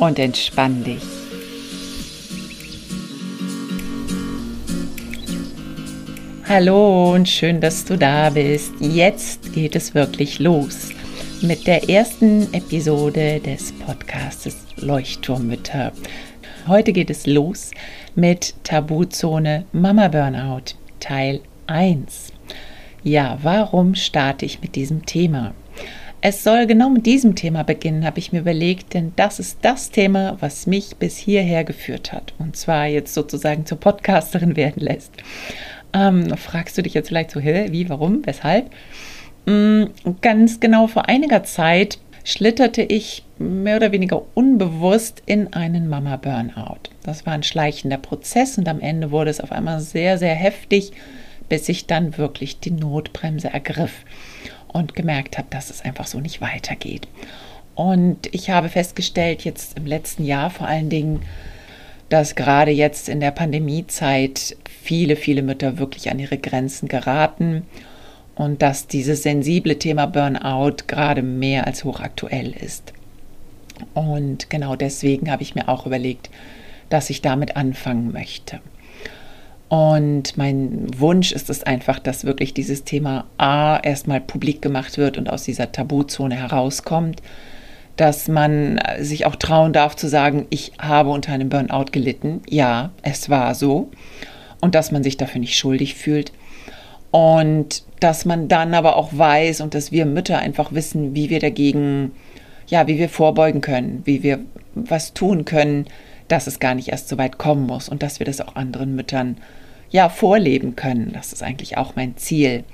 und entspann dich. Hallo und schön, dass du da bist. Jetzt geht es wirklich los mit der ersten Episode des Podcastes Leuchtturmmütter. Heute geht es los mit Tabuzone Mama Burnout Teil 1. Ja, warum starte ich mit diesem Thema? Es soll genau mit diesem Thema beginnen, habe ich mir überlegt, denn das ist das Thema, was mich bis hierher geführt hat. Und zwar jetzt sozusagen zur Podcasterin werden lässt. Ähm, fragst du dich jetzt vielleicht so, hä, wie, warum, weshalb? Mhm, ganz genau vor einiger Zeit schlitterte ich mehr oder weniger unbewusst in einen Mama-Burnout. Das war ein schleichender Prozess und am Ende wurde es auf einmal sehr, sehr heftig, bis ich dann wirklich die Notbremse ergriff und gemerkt habe, dass es einfach so nicht weitergeht. Und ich habe festgestellt, jetzt im letzten Jahr vor allen Dingen, dass gerade jetzt in der Pandemiezeit viele, viele Mütter wirklich an ihre Grenzen geraten und dass dieses sensible Thema Burnout gerade mehr als hochaktuell ist. Und genau deswegen habe ich mir auch überlegt, dass ich damit anfangen möchte. Und mein Wunsch ist es einfach, dass wirklich dieses Thema A erstmal publik gemacht wird und aus dieser Tabuzone herauskommt, dass man sich auch trauen darf zu sagen, ich habe unter einem Burnout gelitten. Ja, es war so. Und dass man sich dafür nicht schuldig fühlt. Und dass man dann aber auch weiß und dass wir Mütter einfach wissen, wie wir dagegen, ja, wie wir vorbeugen können, wie wir was tun können, dass es gar nicht erst so weit kommen muss und dass wir das auch anderen Müttern ja vorleben können. Das ist eigentlich auch mein Ziel.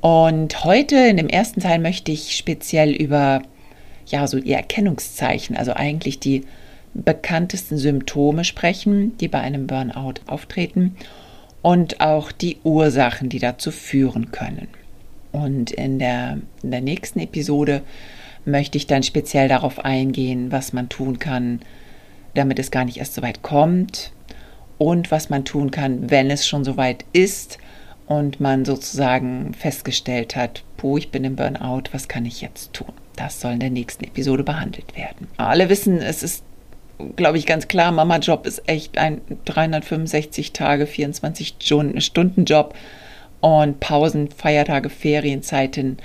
Und heute in dem ersten Teil möchte ich speziell über ja so die Erkennungszeichen, also eigentlich die bekanntesten Symptome sprechen, die bei einem Burnout auftreten und auch die Ursachen, die dazu führen können. Und in der, in der nächsten Episode möchte ich dann speziell darauf eingehen, was man tun kann, damit es gar nicht erst so weit kommt, und was man tun kann, wenn es schon soweit ist und man sozusagen festgestellt hat, puh, ich bin im Burnout, was kann ich jetzt tun? Das soll in der nächsten Episode behandelt werden. Alle wissen, es ist, glaube ich, ganz klar, Mama-Job ist echt ein 365 Tage, 24 Stunden Job und Pausen, Feiertage, Ferienzeiten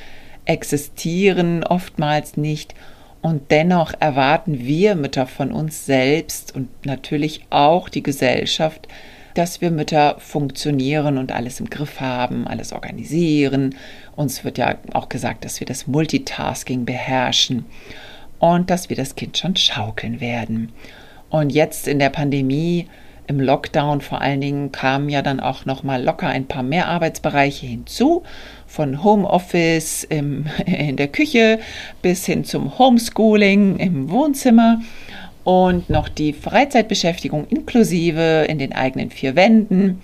existieren oftmals nicht. Und dennoch erwarten wir Mütter von uns selbst und natürlich auch die Gesellschaft, dass wir Mütter funktionieren und alles im Griff haben, alles organisieren. Uns wird ja auch gesagt, dass wir das Multitasking beherrschen und dass wir das Kind schon schaukeln werden. Und jetzt in der Pandemie, im Lockdown vor allen Dingen, kamen ja dann auch noch mal locker ein paar mehr Arbeitsbereiche hinzu von Homeoffice im, in der Küche bis hin zum Homeschooling im Wohnzimmer und noch die Freizeitbeschäftigung inklusive in den eigenen vier Wänden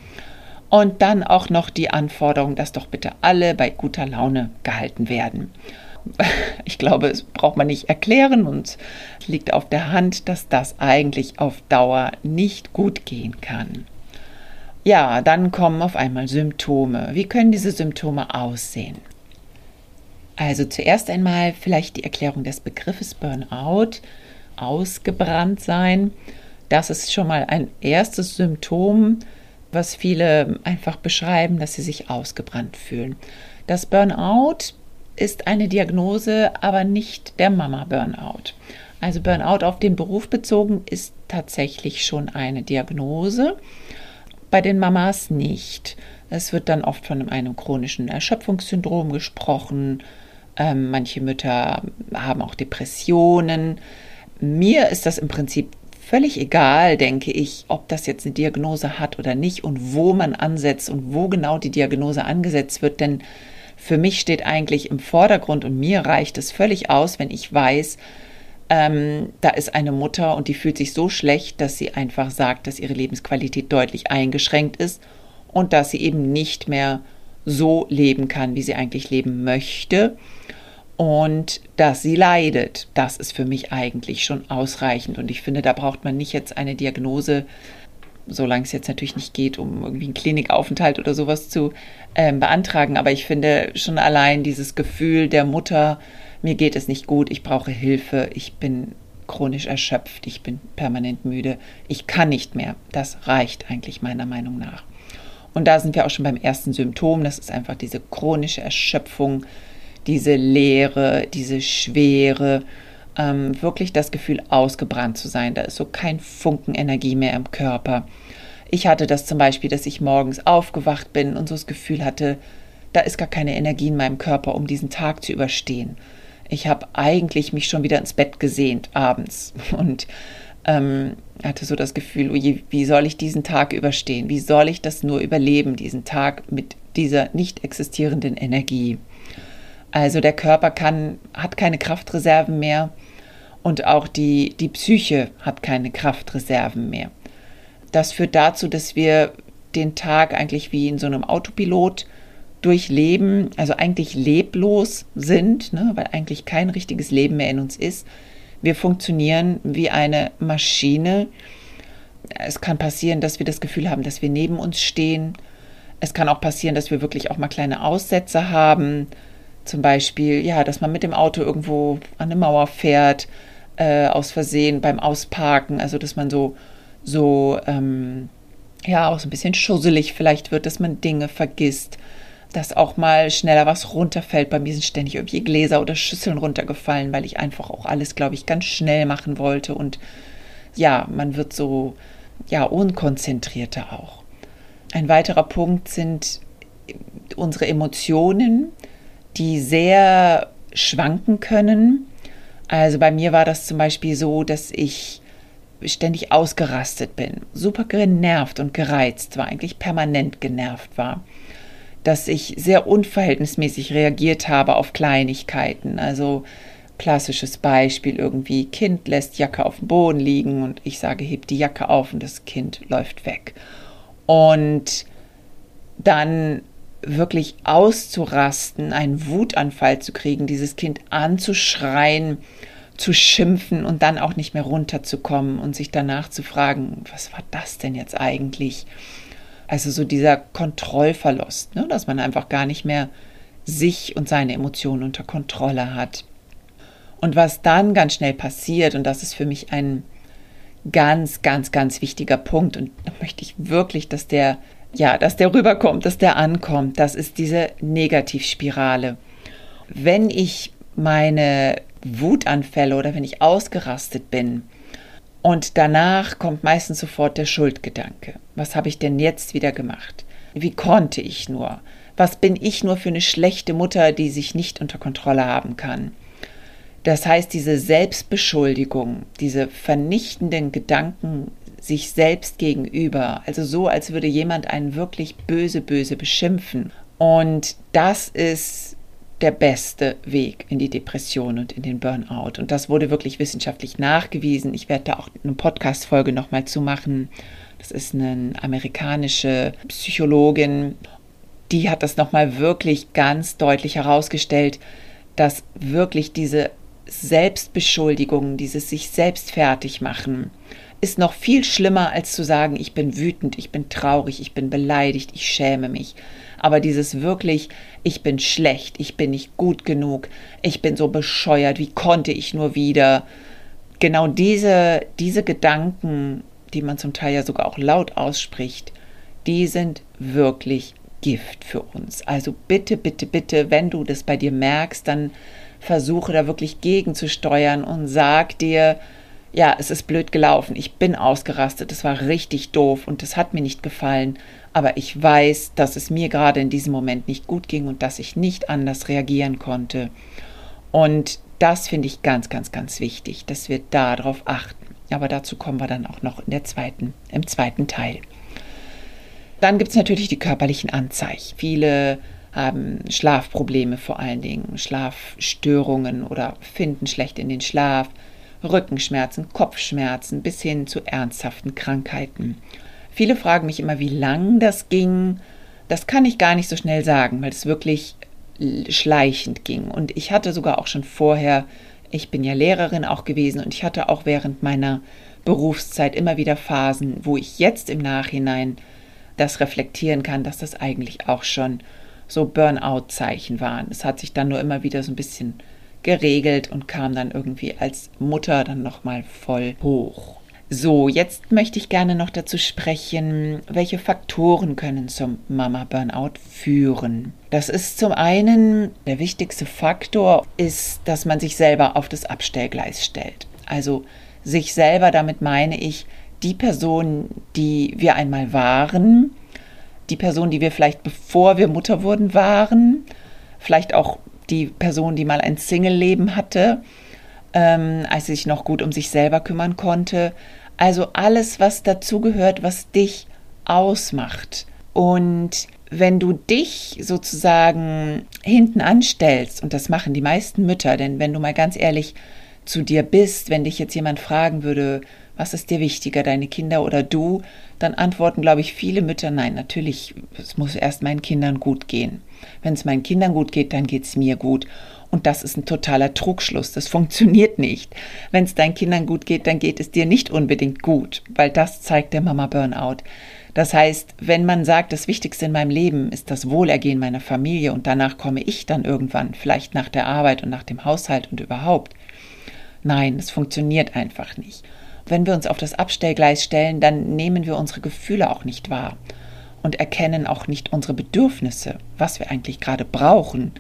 und dann auch noch die Anforderung, dass doch bitte alle bei guter Laune gehalten werden. Ich glaube, es braucht man nicht erklären und liegt auf der Hand, dass das eigentlich auf Dauer nicht gut gehen kann. Ja, dann kommen auf einmal Symptome. Wie können diese Symptome aussehen? Also zuerst einmal vielleicht die Erklärung des Begriffes Burnout, ausgebrannt sein. Das ist schon mal ein erstes Symptom, was viele einfach beschreiben, dass sie sich ausgebrannt fühlen. Das Burnout ist eine Diagnose, aber nicht der Mama-Burnout. Also Burnout auf den Beruf bezogen ist tatsächlich schon eine Diagnose bei den Mamas nicht. Es wird dann oft von einem chronischen Erschöpfungssyndrom gesprochen. Ähm, manche Mütter haben auch Depressionen. Mir ist das im Prinzip völlig egal, denke ich, ob das jetzt eine Diagnose hat oder nicht und wo man ansetzt und wo genau die Diagnose angesetzt wird, denn Für mich steht eigentlich im Vordergrund und mir reicht es völlig aus, wenn ich weiß, ähm, da ist eine Mutter und die fühlt sich so schlecht, dass sie einfach sagt, dass ihre Lebensqualität deutlich eingeschränkt ist und dass sie eben nicht mehr so leben kann, wie sie eigentlich leben möchte und dass sie leidet. Das ist für mich eigentlich schon ausreichend und ich finde, da braucht man nicht jetzt eine Diagnose, solange es jetzt natürlich nicht geht, um irgendwie einen Klinikaufenthalt oder sowas zu äh, beantragen, aber ich finde schon allein dieses Gefühl der Mutter, mir geht es nicht gut, ich brauche Hilfe, ich bin chronisch erschöpft, ich bin permanent müde, ich kann nicht mehr. Das reicht eigentlich meiner Meinung nach. Und da sind wir auch schon beim ersten Symptom, das ist einfach diese chronische Erschöpfung, diese Leere, diese Schwere, ähm, wirklich das Gefühl, ausgebrannt zu sein. Da ist so kein Funken Energie mehr im Körper. Ich hatte das zum Beispiel, dass ich morgens aufgewacht bin und so das Gefühl hatte, da ist gar keine Energie in meinem Körper, um diesen Tag zu überstehen. Ich habe eigentlich mich schon wieder ins Bett gesehnt abends und ähm, hatte so das Gefühl, oje, wie soll ich diesen Tag überstehen? Wie soll ich das nur überleben, diesen Tag mit dieser nicht existierenden Energie? Also der Körper kann, hat keine Kraftreserven mehr und auch die, die Psyche hat keine Kraftreserven mehr. Das führt dazu, dass wir den Tag eigentlich wie in so einem Autopilot durchleben, also eigentlich leblos sind, ne, weil eigentlich kein richtiges Leben mehr in uns ist. Wir funktionieren wie eine Maschine. Es kann passieren, dass wir das Gefühl haben, dass wir neben uns stehen. Es kann auch passieren, dass wir wirklich auch mal kleine Aussätze haben, zum Beispiel, ja, dass man mit dem Auto irgendwo an eine Mauer fährt, äh, aus Versehen beim Ausparken, also dass man so, so, ähm, ja, auch so ein bisschen schusselig vielleicht wird, dass man Dinge vergisst, dass auch mal schneller was runterfällt. Bei mir sind ständig irgendwie Gläser oder Schüsseln runtergefallen, weil ich einfach auch alles, glaube ich, ganz schnell machen wollte und ja, man wird so, ja, unkonzentrierter auch. Ein weiterer Punkt sind unsere Emotionen die sehr schwanken können. Also bei mir war das zum Beispiel so, dass ich ständig ausgerastet bin, super genervt und gereizt war, eigentlich permanent genervt war, dass ich sehr unverhältnismäßig reagiert habe auf Kleinigkeiten. Also klassisches Beispiel irgendwie, Kind lässt Jacke auf dem Boden liegen und ich sage, heb die Jacke auf und das Kind läuft weg. Und dann wirklich auszurasten, einen Wutanfall zu kriegen, dieses Kind anzuschreien, zu schimpfen und dann auch nicht mehr runterzukommen und sich danach zu fragen, was war das denn jetzt eigentlich? Also so dieser Kontrollverlust, ne? dass man einfach gar nicht mehr sich und seine Emotionen unter Kontrolle hat. Und was dann ganz schnell passiert, und das ist für mich ein ganz, ganz, ganz wichtiger Punkt, und da möchte ich wirklich, dass der ja, dass der rüberkommt, dass der ankommt. Das ist diese Negativspirale. Wenn ich meine Wutanfälle oder wenn ich ausgerastet bin und danach kommt meistens sofort der Schuldgedanke. Was habe ich denn jetzt wieder gemacht? Wie konnte ich nur? Was bin ich nur für eine schlechte Mutter, die sich nicht unter Kontrolle haben kann? Das heißt, diese Selbstbeschuldigung, diese vernichtenden Gedanken sich selbst gegenüber. Also so, als würde jemand einen wirklich böse, böse beschimpfen. Und das ist der beste Weg in die Depression und in den Burnout. Und das wurde wirklich wissenschaftlich nachgewiesen. Ich werde da auch eine Podcast-Folge nochmal zu machen. Das ist eine amerikanische Psychologin. Die hat das nochmal wirklich ganz deutlich herausgestellt, dass wirklich diese Selbstbeschuldigung, dieses sich selbst fertig machen, ist noch viel schlimmer, als zu sagen, ich bin wütend, ich bin traurig, ich bin beleidigt, ich schäme mich. Aber dieses wirklich, ich bin schlecht, ich bin nicht gut genug, ich bin so bescheuert, wie konnte ich nur wieder? Genau diese, diese Gedanken, die man zum Teil ja sogar auch laut ausspricht, die sind wirklich Gift für uns. Also bitte, bitte, bitte, wenn du das bei dir merkst, dann versuche da wirklich gegenzusteuern und sag dir, ja, es ist blöd gelaufen, ich bin ausgerastet, es war richtig doof und es hat mir nicht gefallen, aber ich weiß, dass es mir gerade in diesem Moment nicht gut ging und dass ich nicht anders reagieren konnte. Und das finde ich ganz, ganz, ganz wichtig, dass wir darauf achten. Aber dazu kommen wir dann auch noch in der zweiten, im zweiten Teil. Dann gibt es natürlich die körperlichen Anzeichen. Viele haben Schlafprobleme vor allen Dingen, Schlafstörungen oder finden schlecht in den Schlaf, Rückenschmerzen, Kopfschmerzen bis hin zu ernsthaften Krankheiten. Viele fragen mich immer, wie lang das ging. Das kann ich gar nicht so schnell sagen, weil es wirklich schleichend ging. Und ich hatte sogar auch schon vorher, ich bin ja Lehrerin auch gewesen und ich hatte auch während meiner Berufszeit immer wieder Phasen, wo ich jetzt im Nachhinein das reflektieren kann, dass das eigentlich auch schon so Burnout-Zeichen waren. Es hat sich dann nur immer wieder so ein bisschen geregelt und kam dann irgendwie als Mutter dann nochmal voll hoch. So, jetzt möchte ich gerne noch dazu sprechen, welche Faktoren können zum Mama-Burnout führen. Das ist zum einen, der wichtigste Faktor ist, dass man sich selber auf das Abstellgleis stellt. Also sich selber, damit meine ich die Person, die wir einmal waren, die Person, die wir vielleicht bevor wir Mutter wurden waren, vielleicht auch die Person, die mal ein Single-Leben hatte, ähm, als sie sich noch gut um sich selber kümmern konnte. Also alles, was dazugehört, was dich ausmacht. Und wenn du dich sozusagen hinten anstellst, und das machen die meisten Mütter, denn wenn du mal ganz ehrlich zu dir bist, wenn dich jetzt jemand fragen würde, was ist dir wichtiger, deine Kinder oder du, dann antworten, glaube ich, viele Mütter, nein, natürlich, es muss erst meinen Kindern gut gehen. Wenn es meinen Kindern gut geht, dann geht es mir gut. Und das ist ein totaler Trugschluss. Das funktioniert nicht. Wenn es deinen Kindern gut geht, dann geht es dir nicht unbedingt gut, weil das zeigt der Mama Burnout. Das heißt, wenn man sagt, das Wichtigste in meinem Leben ist das Wohlergehen meiner Familie und danach komme ich dann irgendwann, vielleicht nach der Arbeit und nach dem Haushalt und überhaupt. Nein, es funktioniert einfach nicht. Wenn wir uns auf das Abstellgleis stellen, dann nehmen wir unsere Gefühle auch nicht wahr und erkennen auch nicht unsere Bedürfnisse, was wir eigentlich gerade brauchen.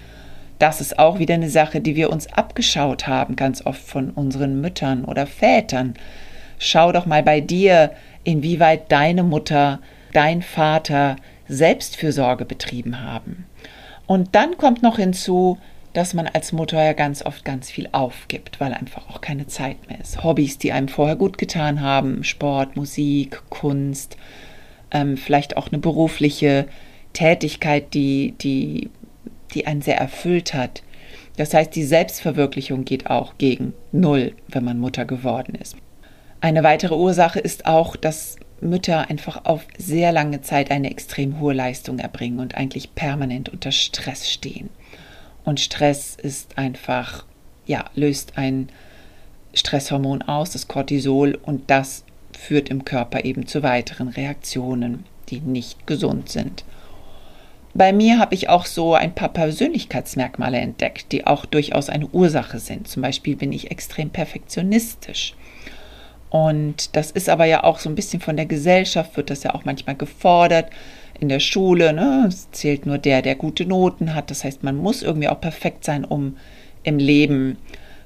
Das ist auch wieder eine Sache, die wir uns abgeschaut haben, ganz oft von unseren Müttern oder Vätern. Schau doch mal bei dir, inwieweit deine Mutter, dein Vater Selbstfürsorge betrieben haben. Und dann kommt noch hinzu, dass man als Mutter ja ganz oft ganz viel aufgibt, weil einfach auch keine Zeit mehr ist. Hobbys, die einem vorher gut getan haben, Sport, Musik, Kunst, ähm, vielleicht auch eine berufliche Tätigkeit, die, die, die einen sehr erfüllt hat. Das heißt, die Selbstverwirklichung geht auch gegen Null, wenn man Mutter geworden ist. Eine weitere Ursache ist auch, dass Mütter einfach auf sehr lange Zeit eine extrem hohe Leistung erbringen und eigentlich permanent unter Stress stehen. Und Stress ist einfach, ja, löst ein Stresshormon aus, das Cortisol, und das führt im Körper eben zu weiteren Reaktionen, die nicht gesund sind. Bei mir habe ich auch so ein paar Persönlichkeitsmerkmale entdeckt, die auch durchaus eine Ursache sind. Zum Beispiel bin ich extrem perfektionistisch. Und das ist aber ja auch so ein bisschen von der Gesellschaft, wird das ja auch manchmal gefordert. In der Schule, ne, es zählt nur der, der gute Noten hat. Das heißt, man muss irgendwie auch perfekt sein, um im Leben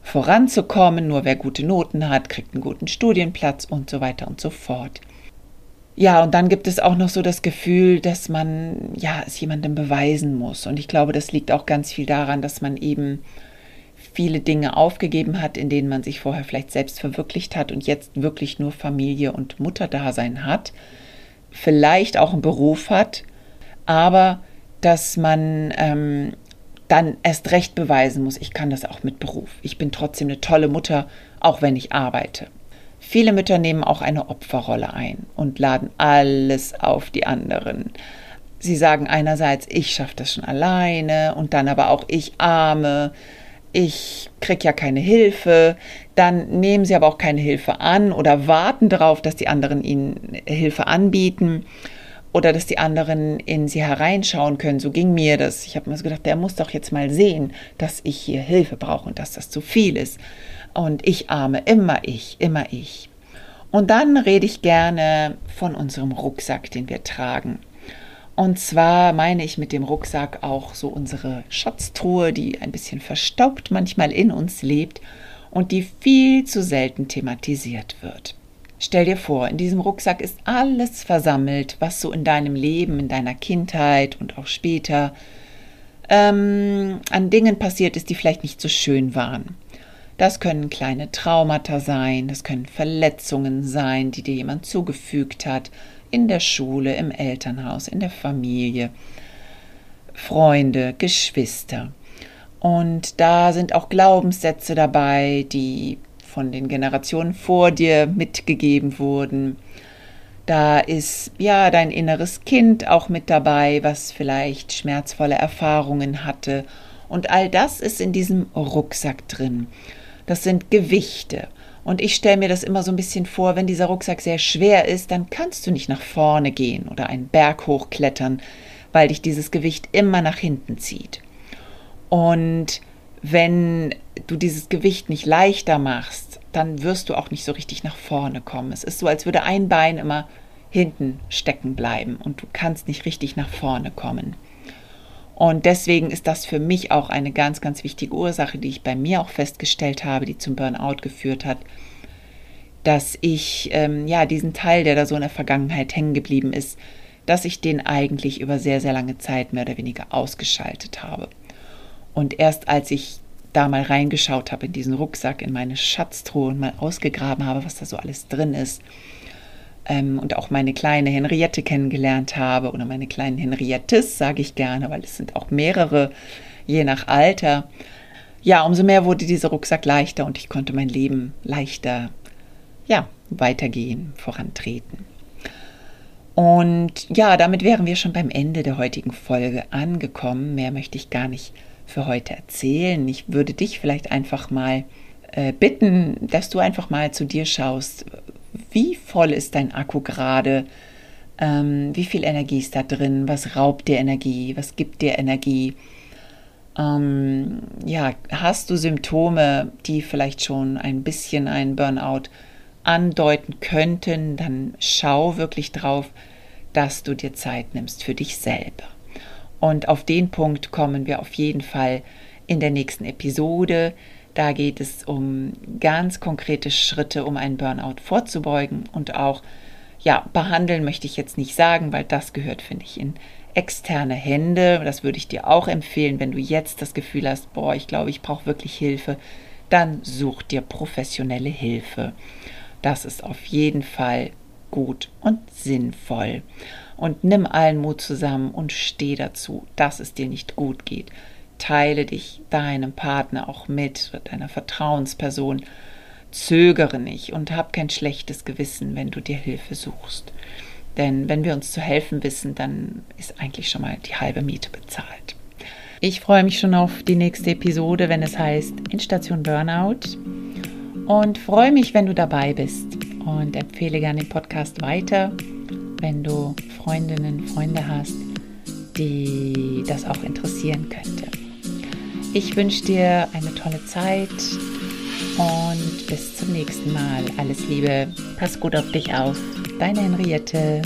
voranzukommen. Nur wer gute Noten hat, kriegt einen guten Studienplatz und so weiter und so fort. Ja, und dann gibt es auch noch so das Gefühl, dass man ja es jemandem beweisen muss. Und ich glaube, das liegt auch ganz viel daran, dass man eben viele Dinge aufgegeben hat, in denen man sich vorher vielleicht selbst verwirklicht hat und jetzt wirklich nur Familie und Mutterdasein hat, vielleicht auch einen Beruf hat, aber dass man ähm, dann erst recht beweisen muss, ich kann das auch mit Beruf. Ich bin trotzdem eine tolle Mutter, auch wenn ich arbeite. Viele Mütter nehmen auch eine Opferrolle ein und laden alles auf die anderen. Sie sagen einerseits, ich schaffe das schon alleine und dann aber auch ich arme, ich kriege ja keine Hilfe, dann nehmen sie aber auch keine Hilfe an oder warten darauf, dass die anderen ihnen Hilfe anbieten oder dass die anderen in sie hereinschauen können. So ging mir das. Ich habe mir so gedacht, der muss doch jetzt mal sehen, dass ich hier Hilfe brauche und dass das zu viel ist. Und ich arme, immer ich, immer ich. Und dann rede ich gerne von unserem Rucksack, den wir tragen. Und zwar meine ich mit dem Rucksack auch so unsere Schatztruhe, die ein bisschen verstaubt manchmal in uns lebt und die viel zu selten thematisiert wird. Stell dir vor, in diesem Rucksack ist alles versammelt, was so in deinem Leben, in deiner Kindheit und auch später ähm, an Dingen passiert ist, die vielleicht nicht so schön waren. Das können kleine Traumata sein, das können Verletzungen sein, die dir jemand zugefügt hat, in der Schule, im Elternhaus, in der Familie. Freunde, Geschwister. Und da sind auch Glaubenssätze dabei, die von den Generationen vor dir mitgegeben wurden. Da ist ja dein inneres Kind auch mit dabei, was vielleicht schmerzvolle Erfahrungen hatte. Und all das ist in diesem Rucksack drin. Das sind Gewichte. Und ich stelle mir das immer so ein bisschen vor, wenn dieser Rucksack sehr schwer ist, dann kannst du nicht nach vorne gehen oder einen Berg hochklettern, weil dich dieses Gewicht immer nach hinten zieht. Und wenn du dieses Gewicht nicht leichter machst, dann wirst du auch nicht so richtig nach vorne kommen. Es ist so, als würde ein Bein immer hinten stecken bleiben und du kannst nicht richtig nach vorne kommen. Und deswegen ist das für mich auch eine ganz, ganz wichtige Ursache, die ich bei mir auch festgestellt habe, die zum Burnout geführt hat, dass ich ähm, ja diesen Teil, der da so in der Vergangenheit hängen geblieben ist, dass ich den eigentlich über sehr, sehr lange Zeit mehr oder weniger ausgeschaltet habe. Und erst als ich da mal reingeschaut habe in diesen Rucksack, in meine Schatztruhe und mal ausgegraben habe, was da so alles drin ist, ähm, und auch meine kleine Henriette kennengelernt habe, oder meine kleinen Henriettes, sage ich gerne, weil es sind auch mehrere, je nach Alter. Ja, umso mehr wurde dieser Rucksack leichter und ich konnte mein Leben leichter, ja, weitergehen, vorantreten. Und ja, damit wären wir schon beim Ende der heutigen Folge angekommen. Mehr möchte ich gar nicht für heute erzählen. Ich würde dich vielleicht einfach mal äh, bitten, dass du einfach mal zu dir schaust. Wie voll ist dein Akku gerade? Ähm, wie viel Energie ist da drin? Was raubt dir Energie? Was gibt dir Energie? Ähm, ja, hast du Symptome, die vielleicht schon ein bisschen einen Burnout andeuten könnten, dann schau wirklich drauf, dass du dir Zeit nimmst für dich selber. Und auf den Punkt kommen wir auf jeden Fall in der nächsten Episode. Da geht es um ganz konkrete Schritte, um einen Burnout vorzubeugen und auch, ja, behandeln möchte ich jetzt nicht sagen, weil das gehört, finde ich, in externe Hände. Das würde ich dir auch empfehlen, wenn du jetzt das Gefühl hast, boah, ich glaube, ich brauche wirklich Hilfe, dann such dir professionelle Hilfe. Das ist auf jeden Fall gut und sinnvoll und nimm allen Mut zusammen und steh dazu, dass es dir nicht gut geht. Teile dich deinem Partner auch mit, deiner Vertrauensperson. Zögere nicht und hab kein schlechtes Gewissen, wenn du dir Hilfe suchst. Denn wenn wir uns zu helfen wissen, dann ist eigentlich schon mal die halbe Miete bezahlt. Ich freue mich schon auf die nächste Episode, wenn es heißt In Station Burnout. Und freue mich, wenn du dabei bist. Und empfehle gerne den Podcast weiter wenn du Freundinnen, Freunde hast, die das auch interessieren könnte. Ich wünsche dir eine tolle Zeit und bis zum nächsten Mal. Alles Liebe, pass gut auf dich auf. Deine Henriette.